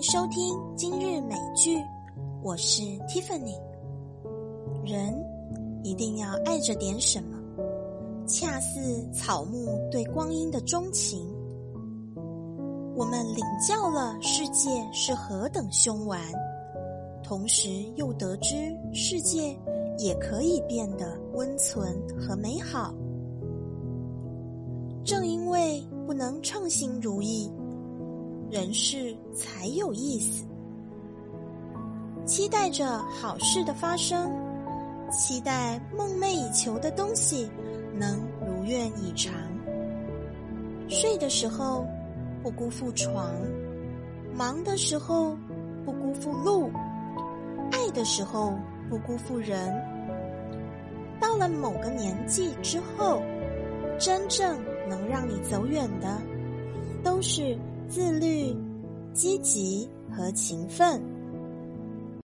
收听今日美剧，我是 Tiffany。人一定要爱着点什么，恰似草木对光阴的钟情。我们领教了世界是何等凶顽，同时又得知世界也可以变得温存和美好。正因为不能称心如意。人事才有意思，期待着好事的发生，期待梦寐以求的东西能如愿以偿。睡的时候不辜负床，忙的时候不辜负路，爱的时候不辜负人。到了某个年纪之后，真正能让你走远的，都是。自律、积极和勤奋。